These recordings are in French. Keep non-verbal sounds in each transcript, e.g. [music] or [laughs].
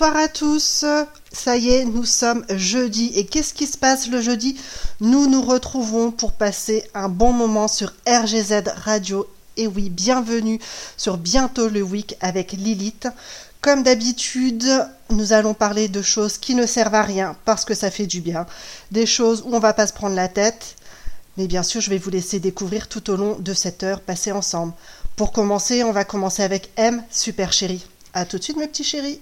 Bonsoir à tous. Ça y est, nous sommes jeudi. Et qu'est-ce qui se passe le jeudi? Nous nous retrouvons pour passer un bon moment sur RGZ Radio. Et oui, bienvenue sur Bientôt le Week avec Lilith. Comme d'habitude, nous allons parler de choses qui ne servent à rien parce que ça fait du bien. Des choses où on va pas se prendre la tête. Mais bien sûr, je vais vous laisser découvrir tout au long de cette heure passée ensemble. Pour commencer, on va commencer avec M, super chérie. A tout de suite mes petits chéris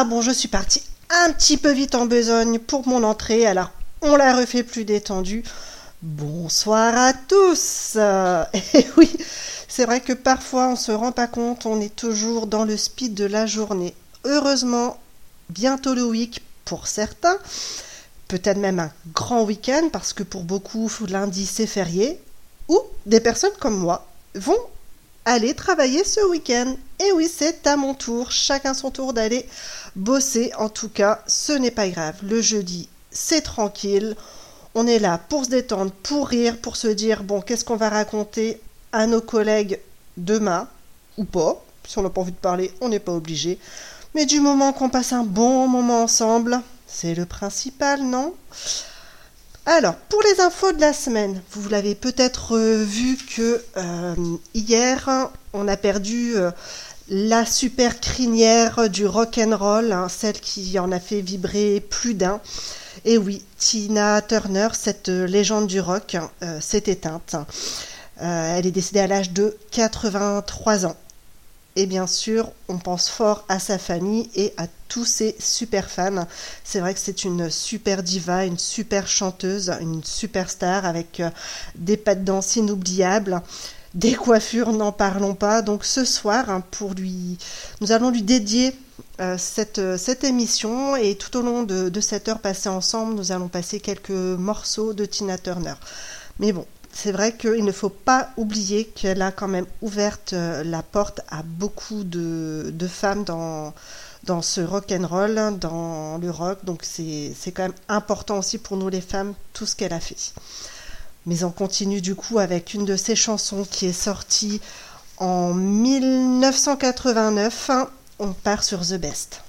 Ah bon, je suis partie un petit peu vite en besogne pour mon entrée, alors on la refait plus détendue. Bonsoir à tous. [laughs] Et oui, c'est vrai que parfois on se rend pas compte, on est toujours dans le speed de la journée. Heureusement, bientôt le week pour certains, peut-être même un grand week-end parce que pour beaucoup lundi c'est férié, ou des personnes comme moi vont aller travailler ce week-end. Et oui, c'est à mon tour, chacun son tour d'aller bosser. En tout cas, ce n'est pas grave. Le jeudi, c'est tranquille. On est là pour se détendre, pour rire, pour se dire, bon, qu'est-ce qu'on va raconter à nos collègues demain, ou pas? Si on n'a pas envie de parler, on n'est pas obligé. Mais du moment qu'on passe un bon moment ensemble, c'est le principal, non? Alors, pour les infos de la semaine, vous l'avez peut-être euh, vu que euh, hier, on a perdu euh, la super crinière du rock and roll, hein, celle qui en a fait vibrer plus d'un. Et oui, Tina Turner, cette légende du rock, s'est éteinte. elle est décédée à l'âge de 83 ans. Et bien sûr, on pense fort à sa famille et à tous ses super fans. C'est vrai que c'est une super diva, une super chanteuse, une super star avec euh, des pas de danse inoubliables. Des coiffures, n'en parlons pas. Donc ce soir, hein, pour lui, nous allons lui dédier euh, cette, euh, cette, émission et tout au long de cette heure passée ensemble, nous allons passer quelques morceaux de Tina Turner. Mais bon, c'est vrai qu'il ne faut pas oublier qu'elle a quand même ouvert euh, la porte à beaucoup de, femmes dans, ce rock and roll, dans le rock. Donc c'est quand même important aussi pour nous les femmes tout ce qu'elle a fait. Mais on continue du coup avec une de ses chansons qui est sortie en 1989. On part sur The Best.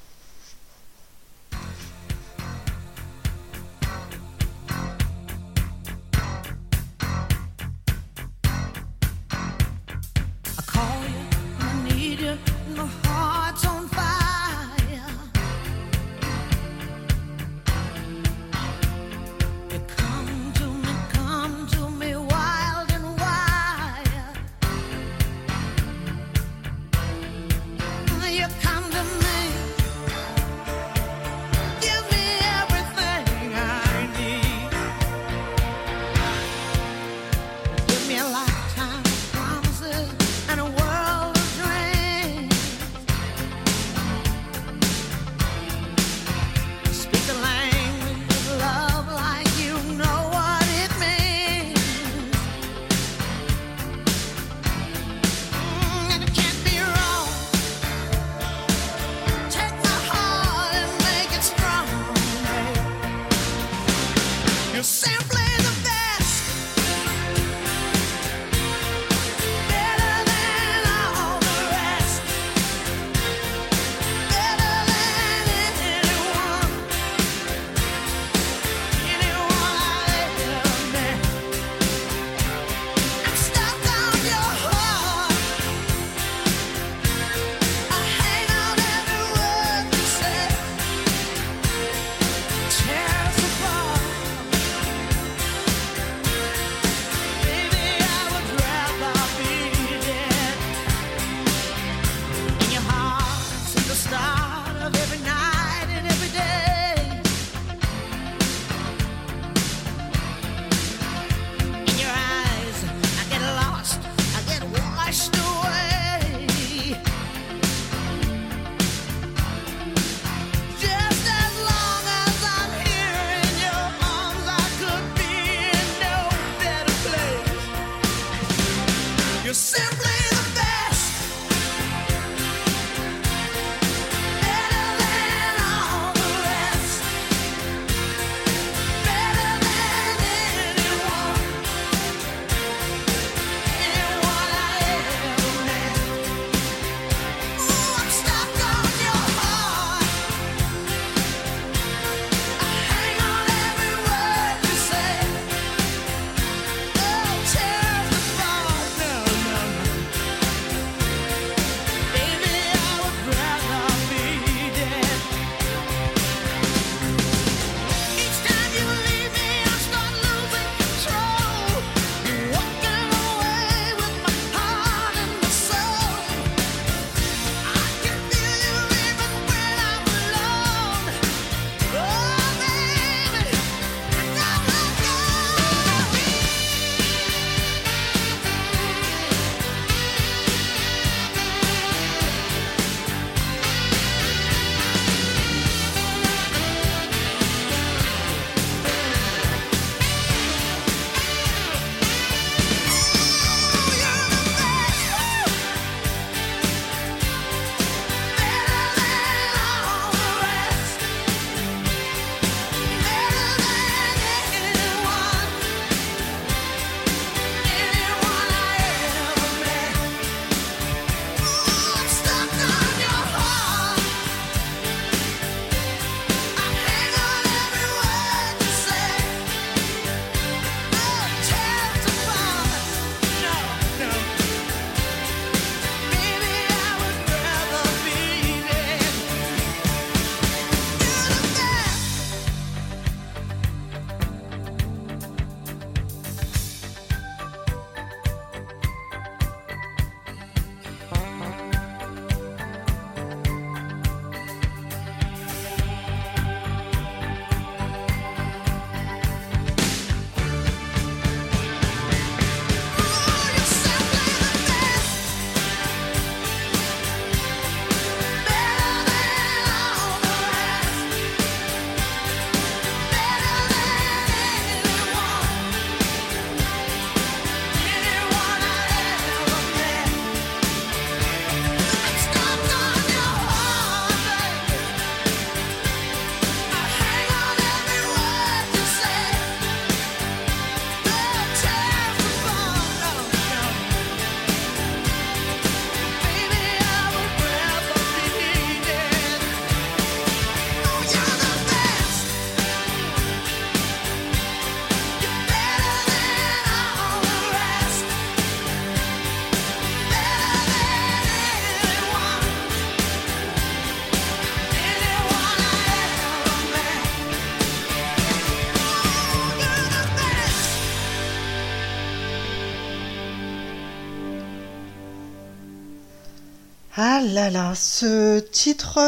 Ah là là, ce titre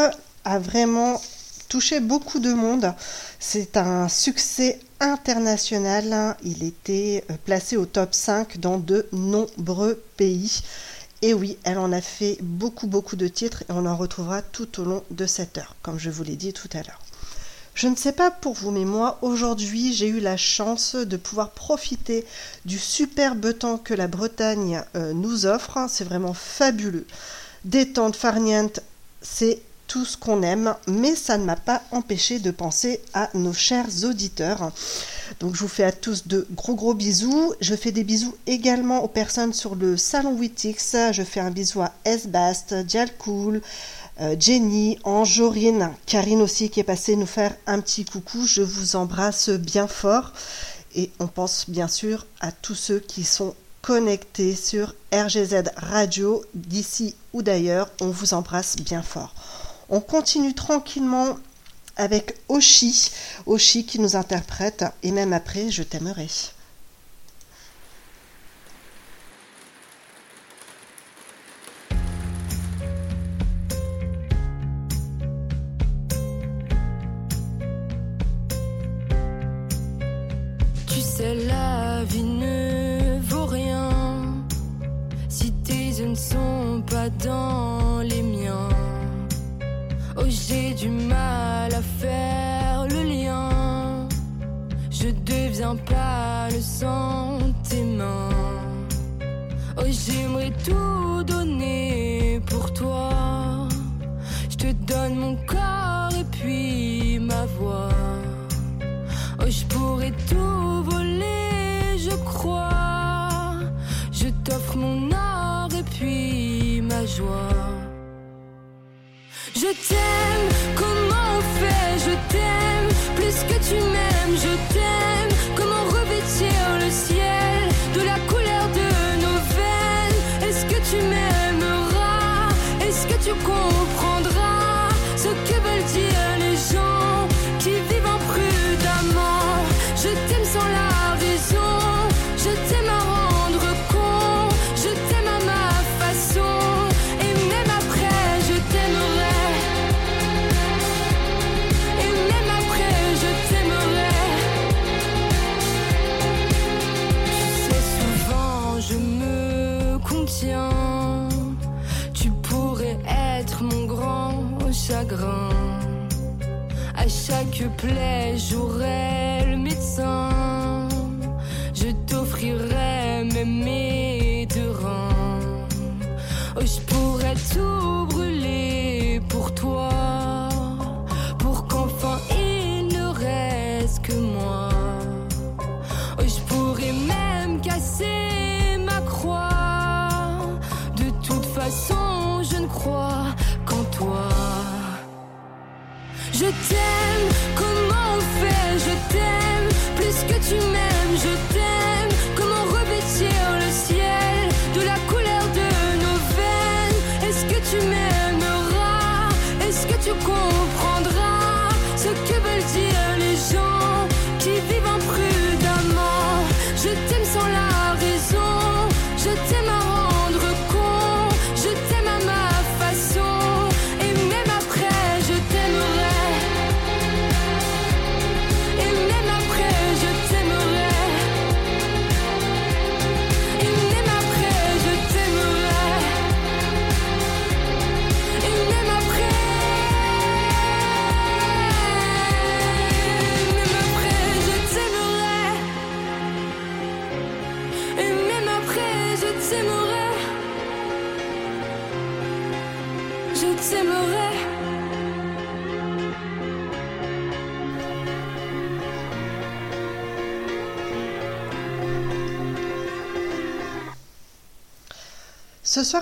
a vraiment touché beaucoup de monde. C'est un succès international. Il était euh, placé au top 5 dans de nombreux pays. Et oui, elle en a fait beaucoup, beaucoup de titres et on en retrouvera tout au long de cette heure, comme je vous l'ai dit tout à l'heure. Je ne sais pas pour vous, mais moi, aujourd'hui, j'ai eu la chance de pouvoir profiter du superbe temps que la Bretagne euh, nous offre. C'est vraiment fabuleux. Détente farniente, c'est tout ce qu'on aime, mais ça ne m'a pas empêché de penser à nos chers auditeurs. Donc je vous fais à tous de gros gros bisous. Je fais des bisous également aux personnes sur le salon Wittix. Je fais un bisou à Esbast, Dialcool, euh, Jenny, Anjorine, Karine aussi qui est passée nous faire un petit coucou. Je vous embrasse bien fort. Et on pense bien sûr à tous ceux qui sont connectés sur RGZ Radio d'ici ou d'ailleurs. On vous embrasse bien fort. On continue tranquillement avec Oshi, Oshi qui nous interprète et même après je t'aimerai.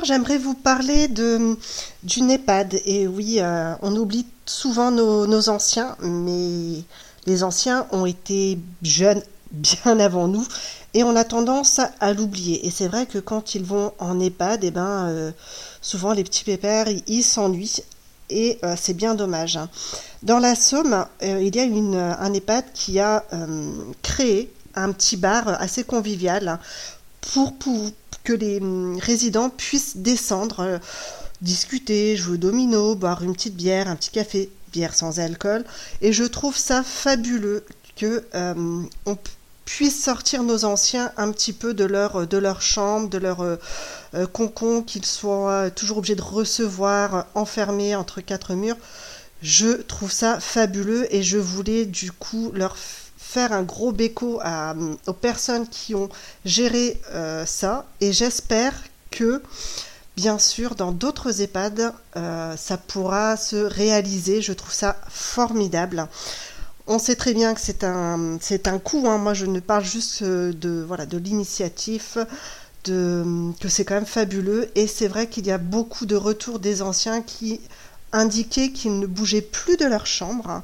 J'aimerais vous parler de d'une EHPAD. Et oui, euh, on oublie souvent nos, anciens, mais les anciens ont été jeunes [laughs] bien avant nous et on a tendance à, l'oublier. Et c'est vrai que quand ils vont en EHPAD, eh ben, euh, souvent les petits pépères, ils s'ennuient et euh, c'est bien dommage. hein. Dans la Somme, il y a une, un EHPAD qui a créé un petit bar assez convivial pour, que les hum, résidents puissent descendre, euh, discuter, jouer au domino, boire une petite bière, un petit café, bière sans alcool. Et je trouve ça fabuleux que euh, on puisse sortir nos anciens un petit peu de leur, de leur chambre, de leur euh, euh, concon, qu'ils soient toujours obligés de recevoir, enfermés entre quatre murs. Je trouve ça fabuleux et je voulais du coup leur faire un gros béco à, aux personnes qui ont géré ça et j'espère que bien sûr, dans d'autres EHPAD, euh, ça pourra se réaliser. Je trouve ça formidable. On sait très bien que c'est un, c'est un coût. Hein. Moi, je ne parle juste euh, de, voilà, de l'initiative, de, que c'est quand même fabuleux. Et c'est vrai qu'il y a beaucoup de retours des anciens qui indiquaient qu'ils ne bougeaient plus de leur chambre. Hein,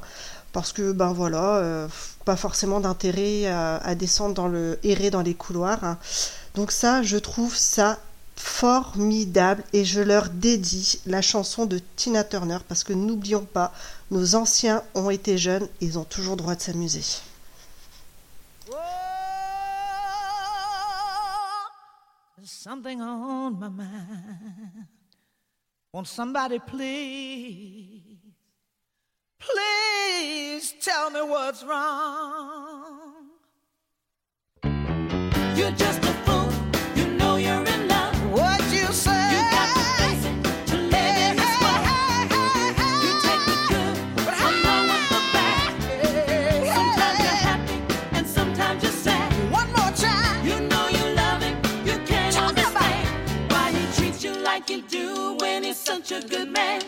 parce que, ben voilà, euh, pas forcément d'intérêt à, descendre dans le errer dans les couloirs. Donc ça, je trouve ça formidable et je leur dédie la chanson de Tina Turner parce que n'oublions pas, nos anciens ont été jeunes, ils ont toujours droit de s'amuser. Please tell me what's wrong. You're just a fool. You know you're in love. What you say? You got the basic to live hey, in this world. You take the good but along with the bad. sometimes you're happy and sometimes you're sad. One more time. You know you love him. You can't Talk understand why he treats you like you do when he's such a good man.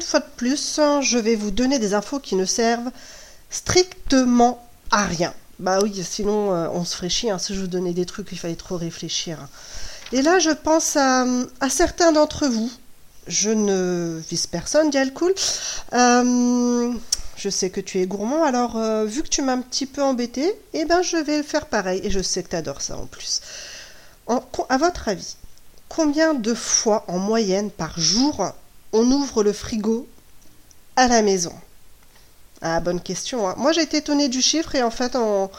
Je vais vous donner des infos qui ne servent strictement à rien. Bah oui, sinon euh, on se ferait chier. Hein. Si je vous donnais des trucs, il fallait trop réfléchir. Et là, je pense à, certains d'entre vous. Je ne vise personne, Dial Cool. Euh, je sais que tu es gourmand, alors euh, vu que tu m'as un petit peu embêté, eh ben je vais faire pareil. Et je sais que tu adores ça en plus. à votre avis, combien de fois en moyenne par jour on ouvre le frigo à la maison Ah, bonne question. Hein. Moi, j'ai été étonnée du chiffre et en fait, en,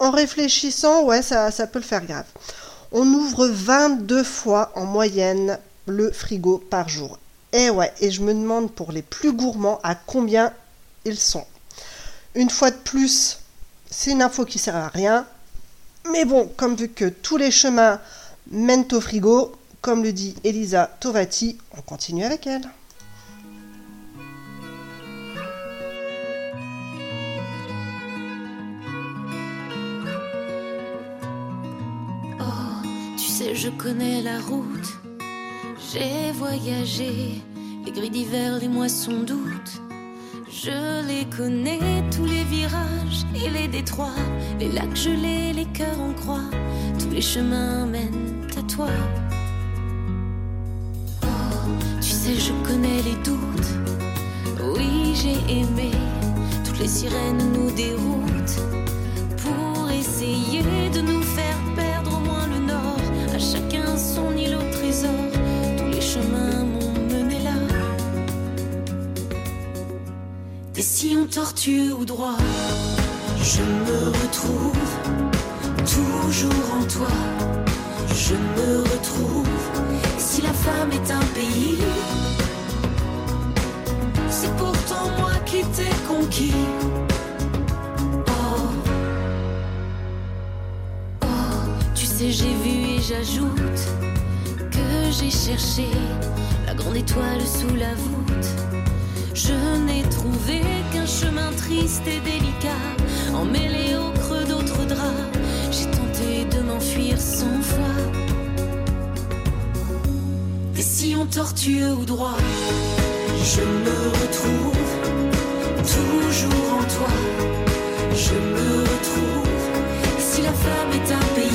réfléchissant, ouais, ça, peut le faire grave. On ouvre 22 fois en moyenne le frigo par jour. Et ouais, et je me demande pour les plus gourmands à combien ils sont. Une fois de plus, c'est une info qui sert à rien. Mais bon, comme vu que tous les chemins mènent au frigo, comme le dit Elisa Tovati. On continue avec elle. Oh, tu sais, je connais la route. J'ai voyagé, les gris d'hiver, les moissons d'août. Je les connais, tous les virages et les détroits, les lacs gelés, les cœurs en croix. Tous les chemins mènent à toi. Tu sais, je connais les doutes. Oui, j'ai aimé. Toutes les sirènes nous déroutent pour essayer de nous faire perdre au moins le nord. À chacun son île au trésor. Tous les chemins m'ont mené là. Des sillons tortueux ou droits, je me retrouve toujours en toi. Je me retrouve. Si la femme est un pays, c'est pourtant moi qui t'ai conquis. Oh, oh, tu sais, j'ai vu et j'ajoute que j'ai cherché la grande étoile sous la voûte. Je n'ai trouvé qu'un chemin triste et délicat, emmêlé au creux d'autres draps. J'ai tenté de m'enfuir sans foi. Des sillons tortueux ou droits, je me retrouve toujours en toi. Je me retrouve. Si la femme est un pays,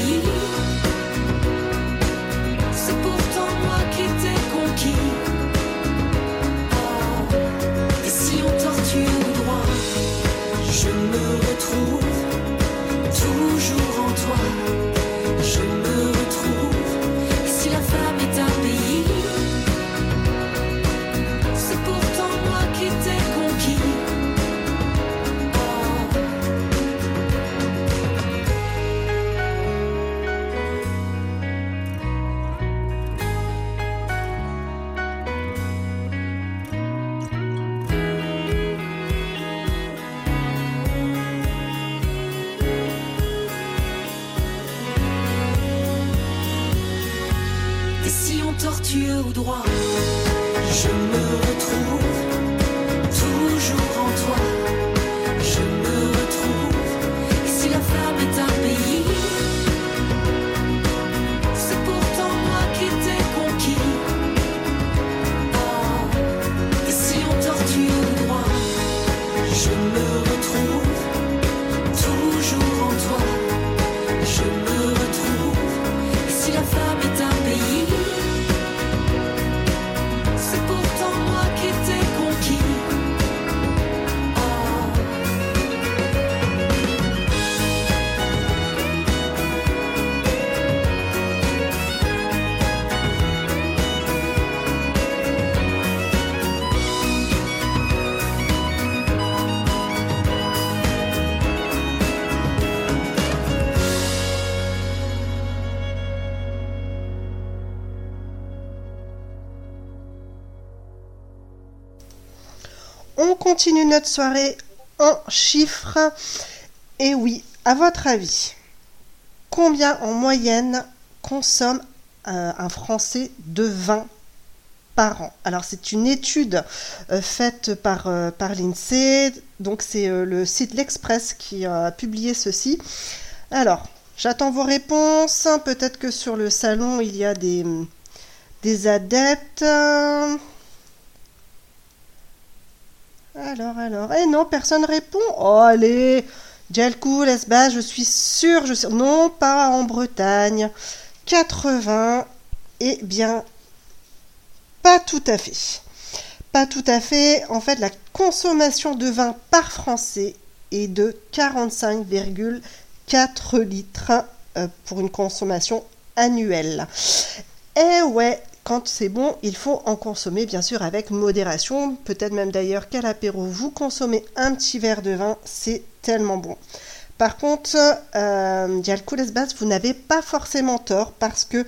continue notre soirée en chiffres. Et oui, à votre avis, combien en moyenne consomme un Français de vin par an? Alors c'est une étude euh, faite par, euh, par l'INSEE, donc c'est euh, le site L'Express qui a publié ceci. Alors, j'attends vos réponses. Peut-être que sur le salon, il y a des adeptes. Alors, alors. Eh non, personne répond. Oh, allez. Djalkou, Lesbas, je suis sûre, je. Non, pas en Bretagne. 80. Eh bien, pas tout à fait. Pas tout à fait. En fait, la consommation de vin par Français est de 45,4 litres euh, pour une consommation annuelle. Eh ouais, quand c'est bon, il faut en consommer bien sûr avec modération. Peut-être même d'ailleurs qu'à l'apéro, vous consommez un petit verre de vin, c'est tellement bon. Par contre, euh, Dialcool Esbas, vous n'avez pas forcément tort parce que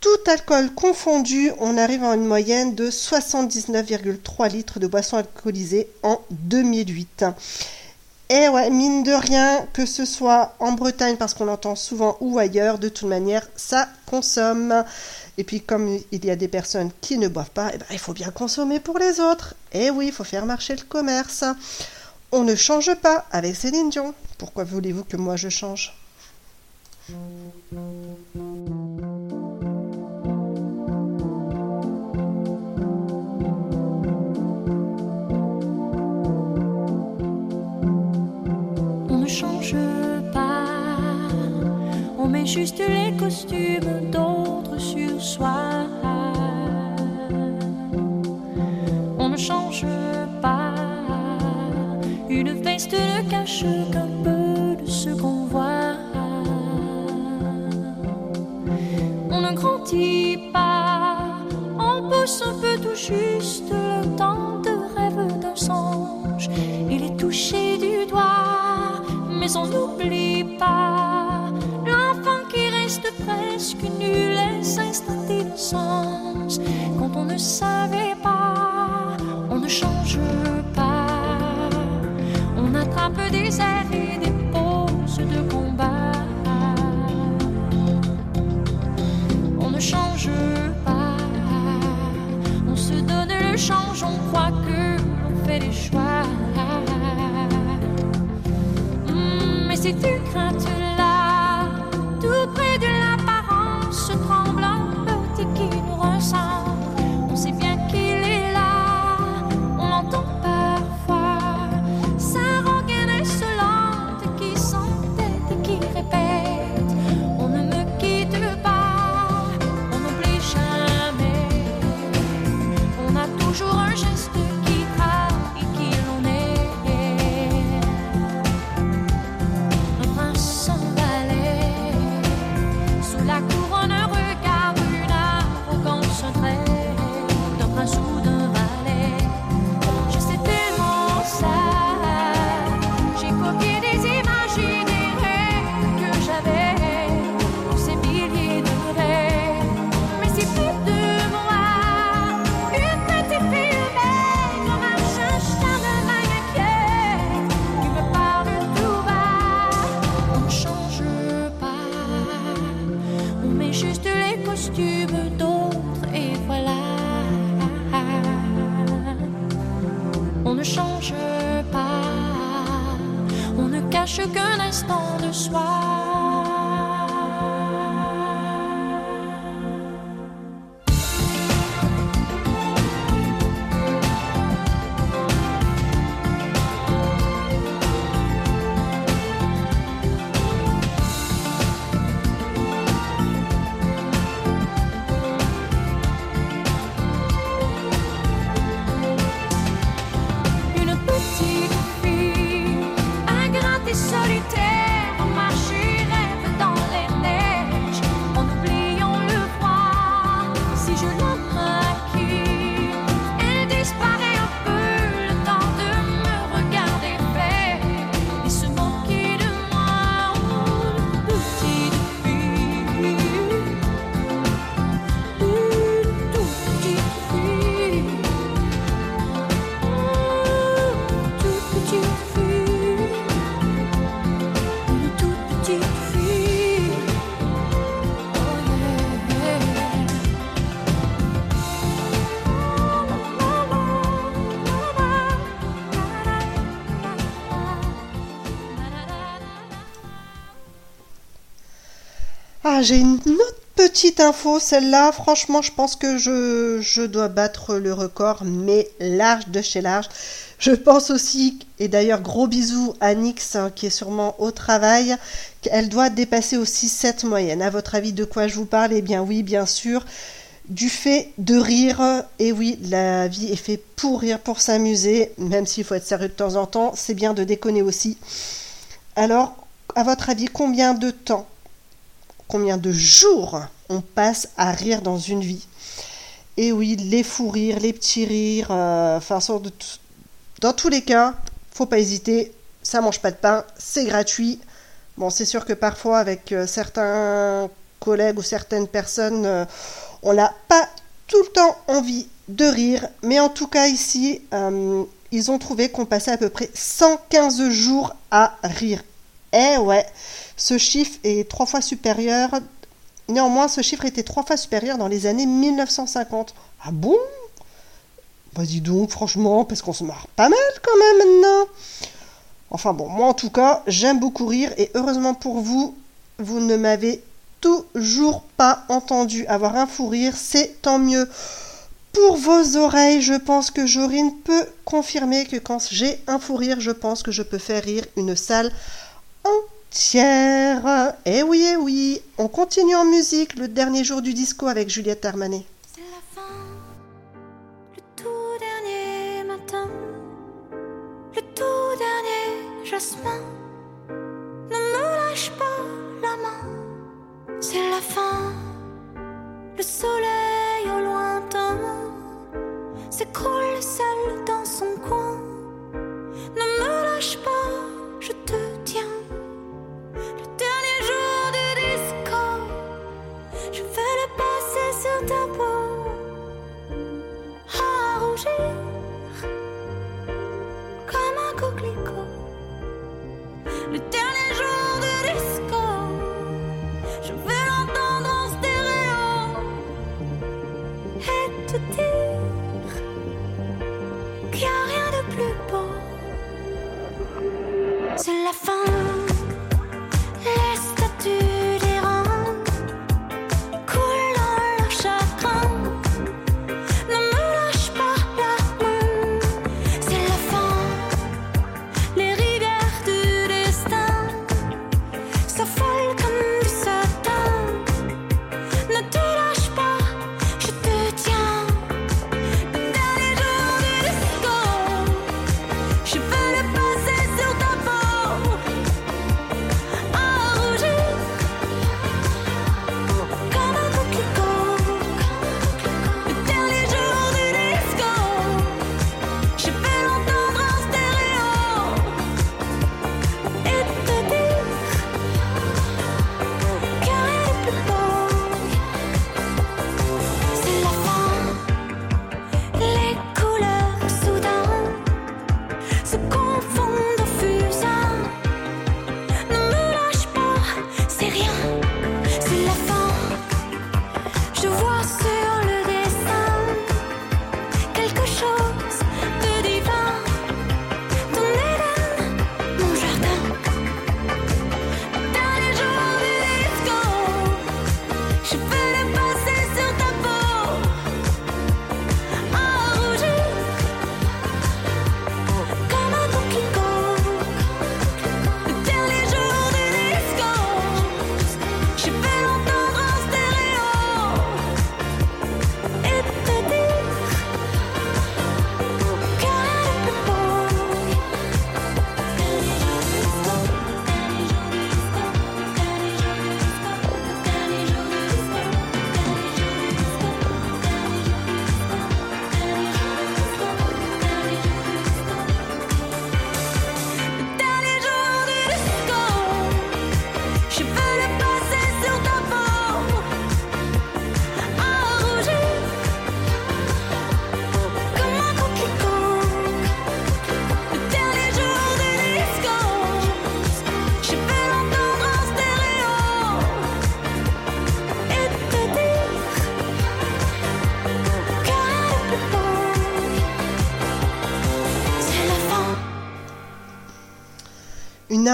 tout alcool confondu, on arrive à une moyenne de 79,3 litres de boissons alcoolisées en 2008. Et ouais, mine de rien, que ce soit en Bretagne, parce qu'on l'entend souvent, ou ailleurs, de toute manière, ça consomme. Et puis comme il y a des personnes qui ne boivent pas, eh ben, il faut bien consommer pour les autres. Et oui, il faut faire marcher le commerce. On ne change pas avec Céline Dion. Pourquoi voulez-vous que moi je change? On ne change pas, on met juste les costumes sur soi. On ne change pas, une veste ne cache qu'un peu de ce qu'on voit. On ne grandit pas, on pousse un peu tout juste le temps de rêve d'un songe. Il est touché du doigt, mais on n'oublie pas presque nul s'installe d'innocence. Quand on ne savait pas, on ne change pas. On attrape des airs et des poses de combat. On ne change pas. On se donne le change, on croit que l'on fait des choix. Hmm, mais ces deux d'un j'ai une autre petite info, celle-là, franchement, je pense que je, dois battre le record, mais large de chez large. Je pense aussi, et d'ailleurs gros bisous à Nix hein, qui est sûrement au travail, qu'elle doit dépasser aussi cette moyenne. À votre avis, de quoi je vous parle? Eh bien oui, bien sûr, du fait de rire. Et oui, la vie est faite pour rire, pour s'amuser, même s'il faut être sérieux de temps en temps, c'est bien de déconner aussi. Alors, à votre avis, combien de temps combien de jours on passe à rire dans une vie. Et oui, les fous rires, les petits rires, euh, enfin, dans tous les cas, faut pas hésiter, ça mange pas de pain, c'est gratuit. Bon, c'est sûr que parfois, avec euh, certains collègues ou certaines personnes, euh, on n'a pas tout le temps envie de rire, mais en tout cas, ici, ils ont trouvé qu'on passait à peu près 115 jours à rire. Eh ouais, ce chiffre est trois fois supérieur Néanmoins, ce chiffre était trois fois supérieur dans les années 1950. Ah bon? Vas-y donc, franchement, parce qu'on se marre pas mal quand même maintenant. Enfin bon, moi en tout cas, j'aime beaucoup rire et heureusement pour vous, vous ne m'avez toujours pas entendu avoir un fou rire, c'est tant mieux. Pour vos oreilles, je pense que Jorine peut confirmer que quand j'ai un fou rire, je pense que je peux faire rire une salle entière. Eh oui, eh oui. On continue en musique le dernier jour du disco avec Juliette Armanet. C'est la fin, le tout dernier matin, le tout dernier jasmin. Ne me lâche pas la main, c'est la fin, le soleil au lointain s'écroule seul dans son coin. Ne me lâche pas, je te tiens. Le dernier jour du disco. Je vais le passer sur ta peau à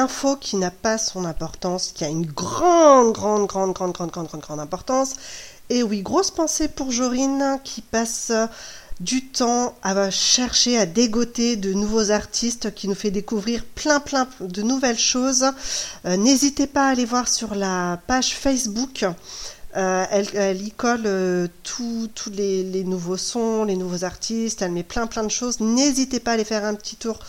info qui n'a pas son importance, qui a une grande, grande, grande, grande, grande, grande, grande, grande importance. Et oui, grosse pensée pour Jorine qui passe du temps à chercher, à dégoter de nouveaux artistes, qui nous fait découvrir plein, plein de nouvelles choses. Euh, N'hésitez pas à aller voir sur la page Facebook. Euh, elle, elle y colle euh, tous les nouveaux sons, les nouveaux artistes, elle met plein plein de choses. N'hésitez pas à aller faire un petit tour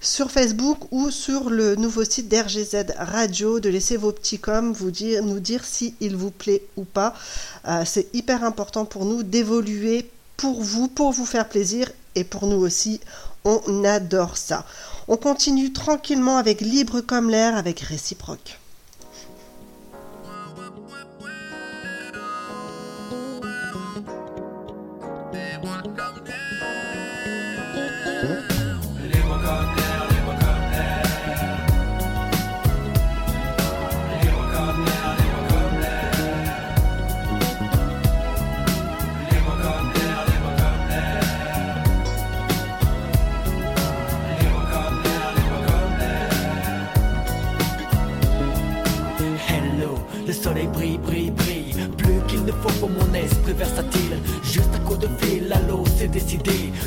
sur Facebook ou sur le nouveau site d'RGZ Radio, de laisser vos petits coms, vous dire, nous dire si il vous plaît ou pas. Euh, C'est hyper important pour nous d'évoluer pour vous, pour vous faire plaisir et pour nous aussi. On adore ça. On continue tranquillement avec Libre comme l'air avec Réciproque.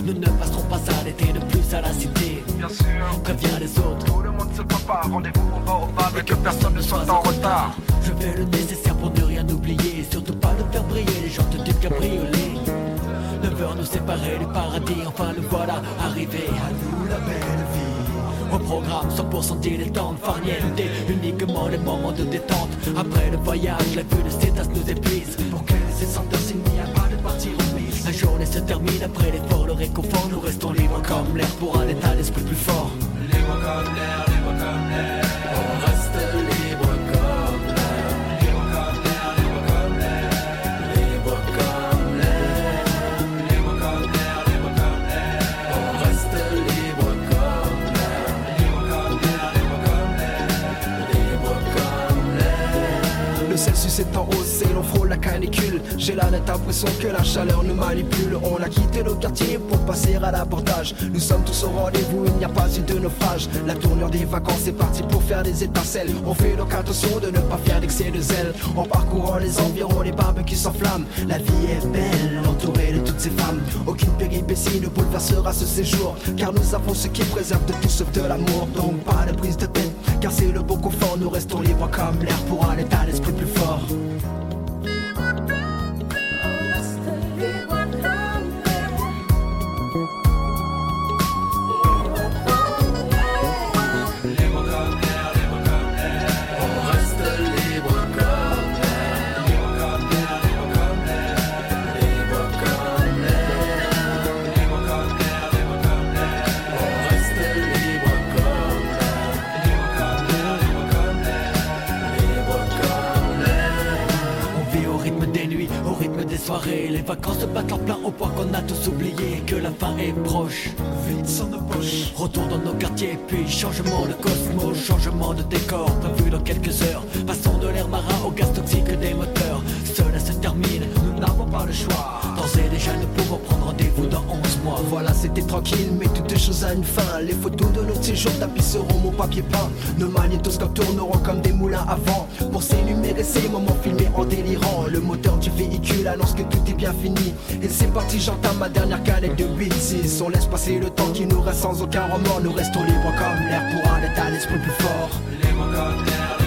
Nous ne passerons pas à l'été de plus à la cité. Bien sûr, Préviens les autres. tout le monde se prépare. Rendez-vous, on va au bar et que personne ne soit en retard. Je fais le nécessaire pour ne rien oublier. Surtout pas de faire briller les jantes du cabriolet. Neuf heures nous séparer du paradis. Enfin le voilà arrivé. À nous la belle vie. Au programme 100% dilettante, farniente, uniquement les moments de détente. Après le voyage, la vue de cétas nous épuise. Pour que les senteurs journée se termine après l'effort, le réconfort. Nous restons libres comme l'air pour un état d'esprit plus fort. Comme l'air, l'on frôle la canicule. J'ai la nette impression que la chaleur nous manipule. On a quitté nos quartiers pour passer à l'abordage. Nous sommes tous au rendez-vous, il n'y a pas eu de naufrage. La tournure des vacances est partie pour faire des étincelles. On fait donc attention de ne pas faire d'excès de zèle. En parcourant les environs, les barbecues s'enflamment. La vie est belle, entourée de toutes ces femmes. Aucune péripétie ne bouleversera ce séjour. Car nous avons ce qui préserve de tout sauf de l'amour. Donc pas de prise de tête, car c'est le bon confort. Nous restons libres comme l'air pour un état d'esprit plus fort. Les vacances se battent en plein au point qu'on a tous oublié que la fin est proche. Vite sans nos poches. Retour dans nos quartiers, puis changement de cosmos, changement de décor. Prévu dans quelques heures. Passons de l'air marin au gaz toxique des moteurs. Cela se termine, nous n'avons pas le choix. D'ores et déjà, nous pouvons prendre rendez-vous dans 11 mois. Voilà, c'était tranquille, mais toutes choses à une fin. Les photos de notre séjour tapisseront mon papier peint. Nos magnétoscopes tourneront comme des moulins à vent. Pour s'énumérer ces moments filmés en délirant. Le moteur du véhicule annonce que tout est bien fini. Et c'est parti, j'entame ma dernière canette de 8-6. On laisse passer le temps qui nous reste sans aucun remords. Nous restons libres comme l'air pour un état d'esprit plus fort. Comme l'air,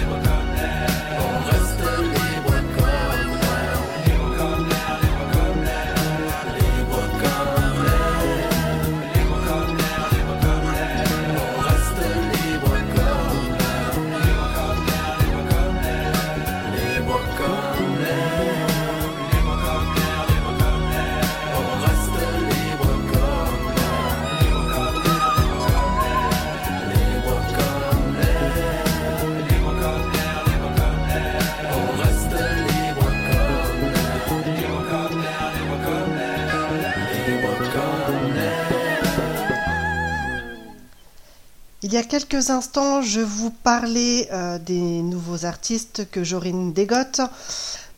y a quelques instants, je vous parlais euh, des nouveaux artistes que Jorine dégote.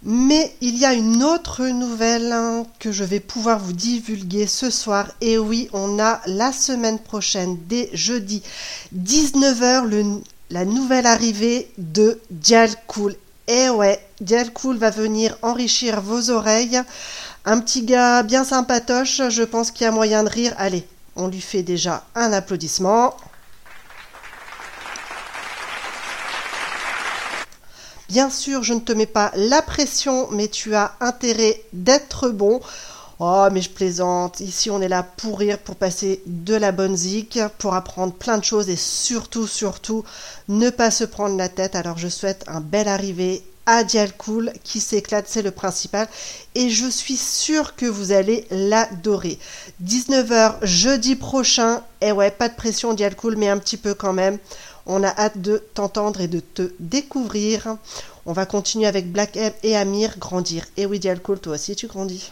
Mais il y a une autre nouvelle hein, que je vais pouvoir vous divulguer ce soir. Et oui, on a la semaine prochaine, dès jeudi 19h, le- la nouvelle arrivée de Dial Cool. Et ouais, Dial Cool va venir enrichir vos oreilles. Un petit gars bien sympatoche, je pense qu'il y a moyen de rire. Allez, on lui fait déjà un applaudissement. Bien sûr, je ne te mets pas la pression, mais tu as intérêt d'être bon. Oh, mais je plaisante. Ici, on est là pour rire, pour passer de la bonne zik, pour apprendre plein de choses et surtout, surtout, ne pas se prendre la tête. Alors, je souhaite un bel arrivé à Dial Cool qui s'éclate, c'est le principal. Et je suis sûre que vous allez l'adorer. 19h jeudi prochain. Et ouais, pas de pression Dial Cool, mais un petit peu quand même. On a hâte de t'entendre et de te découvrir. On va continuer avec Black M et Amir grandir. Et oui, Dial Cool, toi aussi tu grandis.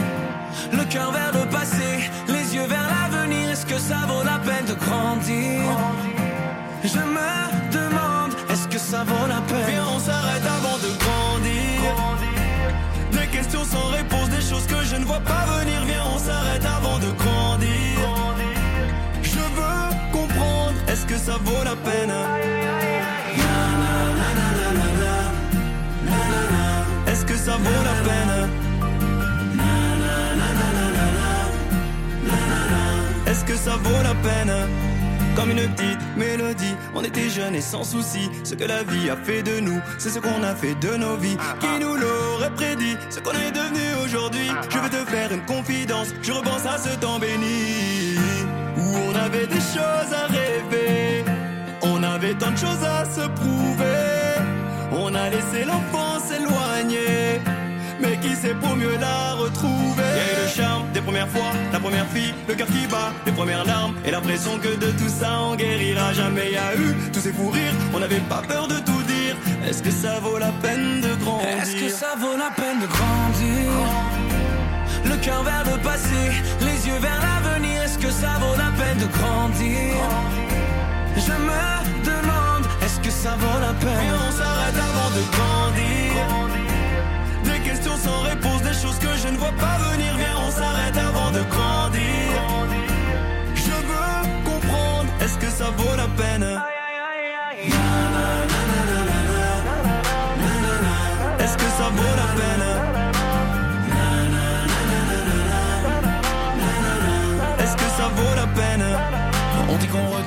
Le cœur vers le passé, les yeux vers l'avenir, est-ce que ça vaut la peine de grandir? Je me demande, est-ce que ça vaut la peine? Viens, on s'arrête avant de grandir. Des questions sans réponse, des choses que je ne vois pas venir. Viens, on s'arrête avant de grandir. Je veux comprendre, est-ce que ça vaut la peine? Est-ce que ça vaut la peine? Que ça vaut la peine Comme une petite mélodie, on était jeunes et sans souci. Ce que la vie a fait de nous, c'est ce qu'on a fait de nos vies. Qui nous l'aurait prédit, ce qu'on est devenu aujourd'hui? Je veux te faire une confidence, je repense à ce temps béni. Où on avait des choses à rêver, on avait tant de choses à se prouver. On a laissé l'enfance. Mais qui sait pour mieux la retrouver? Il y a eu le charme des premières fois, la première fille, le cœur qui bat, les premières larmes. Et l'impression que de tout ça on guérira. Jamais Il y a eu tous ces fous rires, on n'avait pas peur de tout dire. Est-ce que ça vaut la peine de grandir? Est-ce que ça vaut la peine de grandir? Le cœur vers le passé, les yeux vers l'avenir. Est-ce que ça vaut la peine de grandir? Je me demande, est-ce que ça vaut la peine? Et on s'arrête avant de grandir sans réponse, des choses que je ne vois pas venir. Viens, on s'arrête avant de grandir. Je veux comprendre, est-ce que ça vaut la peine?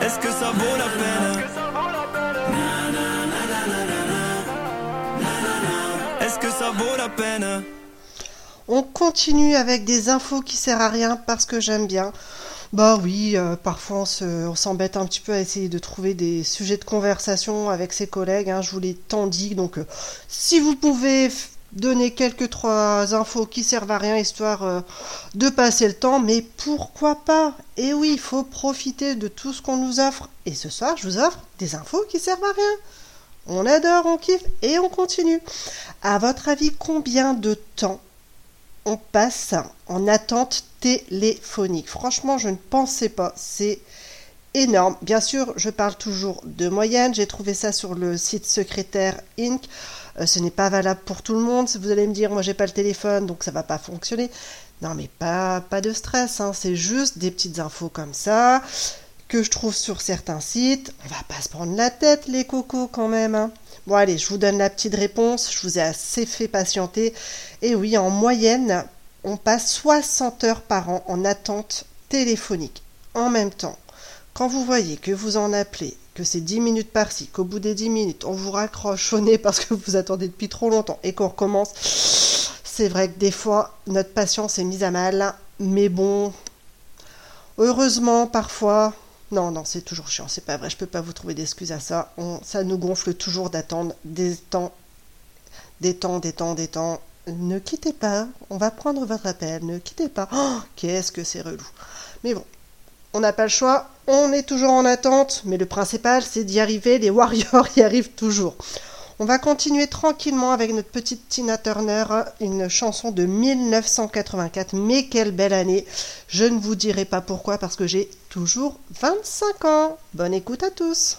Est-ce que ça vaut la peine? Est-ce que ça vaut la peine? On continue avec des infos qui servent à rien parce que j'aime bien. Bah oui, euh, parfois on se- on s'embête un petit peu à essayer de trouver des sujets de conversation avec ses collègues, hein, je vous l'ai tant dit. Donc euh, si vous pouvez donner quelques trois infos qui servent à rien histoire euh, de passer le temps, mais pourquoi pas? Et oui, il faut profiter de tout ce qu'on nous offre. Et ce soir, je vous offre des infos qui servent à rien. On adore, on kiffe et on continue. À votre avis, combien de temps on passe en attente téléphonique? Franchement, je ne pensais pas. C'est énorme. Bien sûr, je parle toujours de moyenne. J'ai trouvé ça sur le site secrétaire Inc. Euh, ce n'est pas valable pour tout le monde. Vous allez me dire, moi, j'ai pas le téléphone, donc ça va pas fonctionner. Non, mais pas, pas de stress. hein. C'est juste des petites infos comme ça que je trouve sur certains sites. On va pas se prendre la tête, les cocos, quand même. hein. Bon, allez, je vous donne la petite réponse. Je vous ai assez fait patienter. Et oui, en moyenne, on passe 60 heures par an en attente téléphonique. En même temps, quand vous voyez que vous en appelez, que c'est 10 minutes par-ci, qu'au bout des 10 minutes, on vous raccroche au nez parce que vous attendez depuis trop longtemps et qu'on recommence, c'est vrai que des fois, notre patience est mise à mal. Mais bon, heureusement, parfois, non, non, c'est toujours chiant, c'est pas vrai, je peux pas vous trouver d'excuses à ça. On- ça nous gonfle toujours d'attendre des temps, des temps, des temps, des temps. Ne quittez pas, on va prendre votre appel, ne quittez pas. Oh, qu'est-ce que c'est relou. Mais bon, on n'a pas le choix, on est toujours en attente, mais le principal c'est d'y arriver, les Warriors [laughs] y arrivent toujours. On va continuer tranquillement avec notre petite Tina Turner, une chanson de 1984, mais quelle belle année. Je ne vous dirai pas pourquoi parce que j'ai toujours 25 ans. Bonne écoute à tous.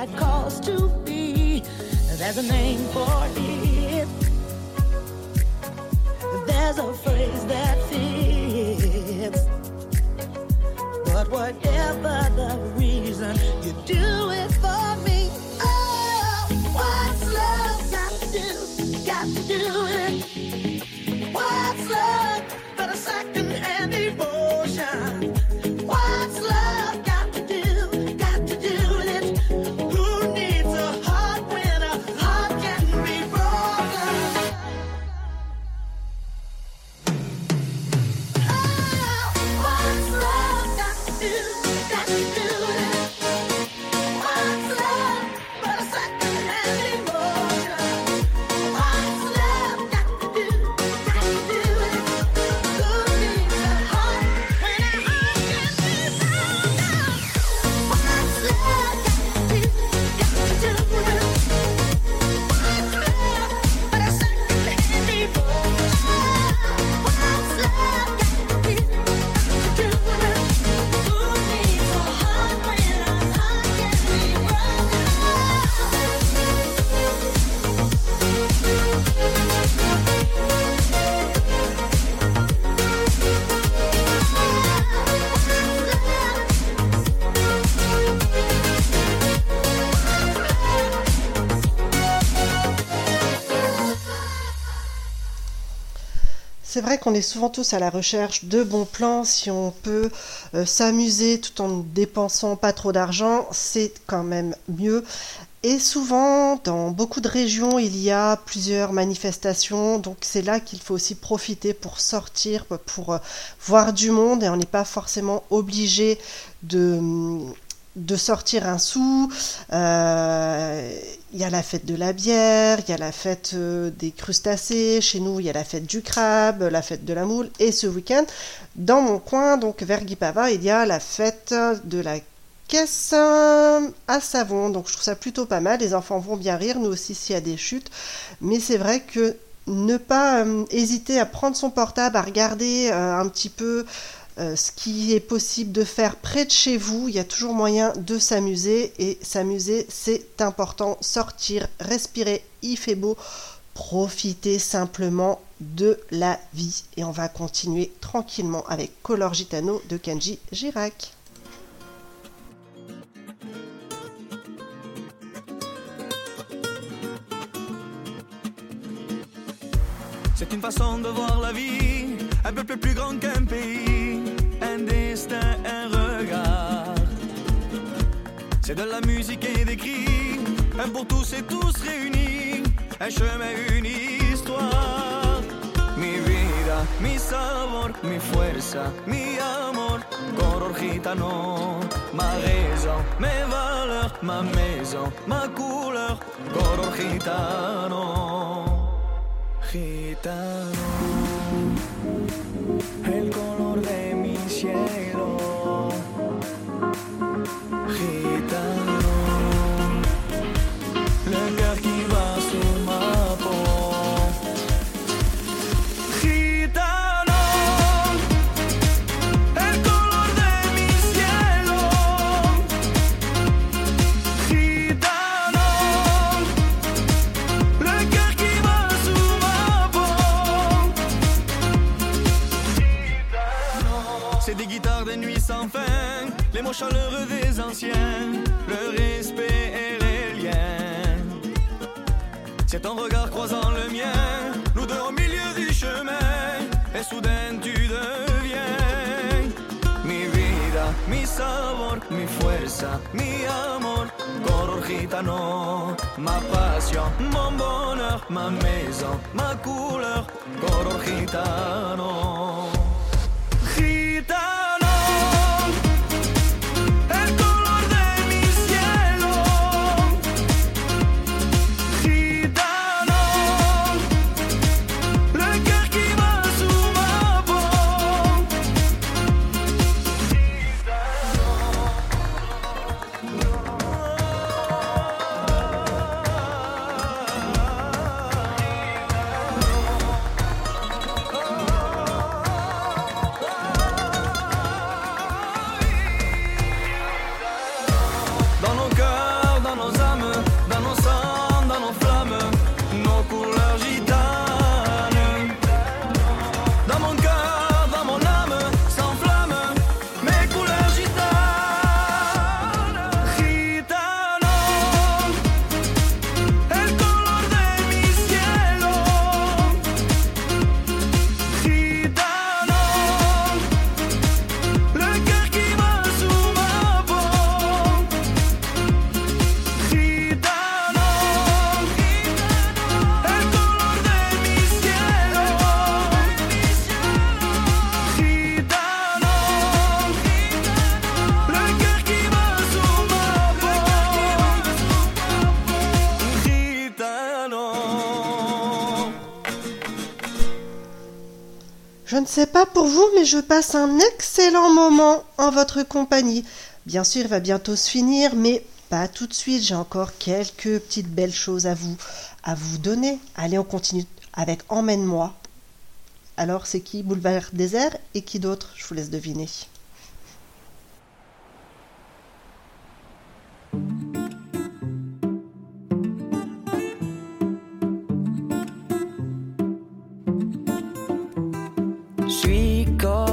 Got cause to be. There's a name for it. C'est vrai qu'on est souvent tous à la recherche de bons plans. Si on peut euh, s'amuser tout en ne dépensant pas trop d'argent, c'est quand même mieux. Et souvent, dans beaucoup de régions, il y a plusieurs manifestations. Donc c'est là qu'il faut aussi profiter pour sortir, pour euh, voir du monde. Et on n'est pas forcément obligé de de sortir un sou. Euh, Il y a la fête de la bière, il y a la fête euh, des crustacés. Chez nous, il y a la fête du crabe, la fête de la moule. Et ce week-end, dans mon coin, donc vers Guipava, il y a la fête de la caisse euh, à savon. Donc je trouve ça plutôt pas mal. Les enfants vont bien rire, nous aussi s'il y a des chutes. Mais c'est vrai que ne pas hésiter à prendre son portable, à regarder un petit peu euh, ce qui est possible de faire près de chez vous. Il y a toujours moyen de s'amuser et s'amuser, c'est important. Sortir, respirer, il fait beau. Profiter simplement de la vie. Et on va continuer tranquillement avec Color Gitano de Kenji Girac. C'est une façon de voir la vie, un peuple plus grand qu'un pays, destin, un regard. C'est de la musique et des cris, un pour tous et tous réunis, un chemin, une histoire. Mi vida, mi sabor, mi fuerza, mi amor, color gitano, ma raison, mes valeurs, ma maison, ma couleur, color gitano. Gitano. el color de les mots chaleureux des anciens, le respect et les liens. C'est ton regard croisant le mien, nous deux au milieu du chemin, et soudain tu deviens mi vida, mi sabor, mi fuerza, mi amor, color gitano, ma passion, mon bonheur, ma maison, ma couleur, color gitano. Sais pas pour vous, mais je passe un excellent moment en votre compagnie. Bien sûr, il va bientôt se finir, mais pas tout de suite. J'ai encore quelques petites belles choses à vous, à vous donner. Allez, on continue avec Emmène-moi. Alors, c'est qui Boulevard Désert et qui d'autre? Je vous laisse deviner.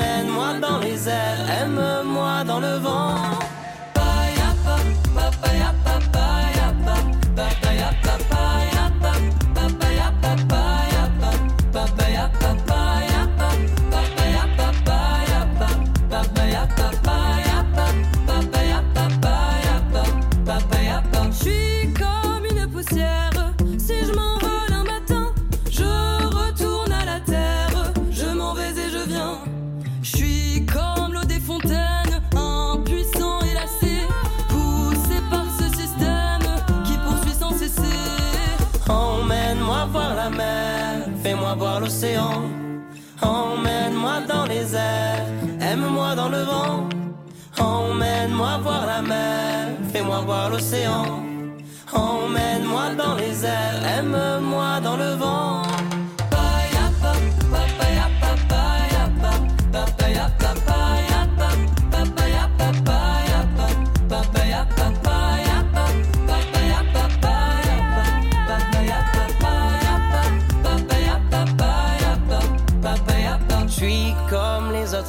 Emmène-moi dans les airs, aime-moi dans le vent. Emmène-moi dans les airs, aime-moi dans le vent. Emmène-moi voir la mer, fais-moi voir l'océan. Emmène-moi dans les airs, aime-moi dans le vent.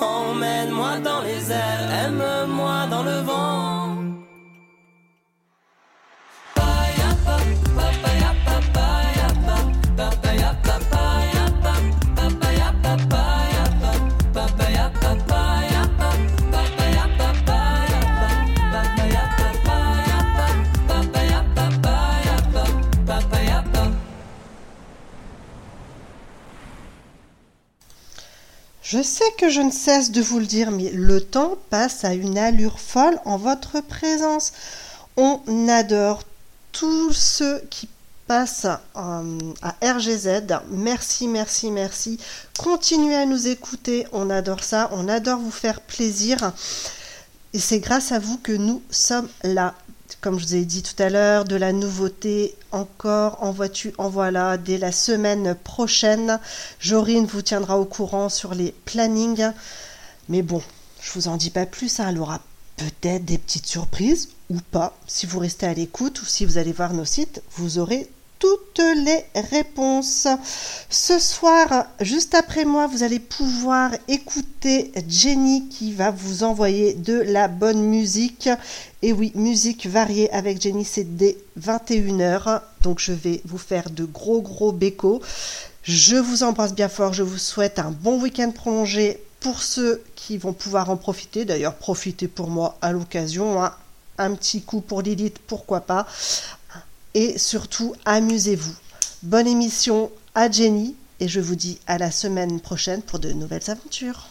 Emmène-moi dans les airs, aime-moi dans le vent. Je sais que je ne cesse de vous le dire, mais le temps passe à une allure folle en votre présence. On adore tous ceux qui passent euh, à RGZ. Merci, merci, merci. Continuez à nous écouter. On adore ça. On adore vous faire plaisir. Et c'est grâce à vous que nous sommes là. Comme je vous ai dit tout à l'heure, de la nouveauté encore en vois-tu, en voilà, dès la semaine prochaine. Jorine vous tiendra au courant sur les plannings. Mais bon, je vous en dis pas plus, hein, elle aura peut-être des petites surprises ou pas. Si vous restez à l'écoute ou si vous allez voir nos sites, vous aurez toutes les réponses. Ce soir, juste après moi, vous allez pouvoir écouter Jenny qui va vous envoyer de la bonne musique. Et oui, musique variée avec Jenny, c'est dès 21h. Donc je vais vous faire de gros gros bécos. Je vous embrasse bien fort. Je vous souhaite un bon week-end prolongé pour ceux qui vont pouvoir en profiter. D'ailleurs, profitez pour moi à l'occasion. hein. Un petit coup pour Lilith, pourquoi pas et surtout amusez-vous. Bonne émission à Jenny et je vous dis à la semaine prochaine pour de nouvelles aventures.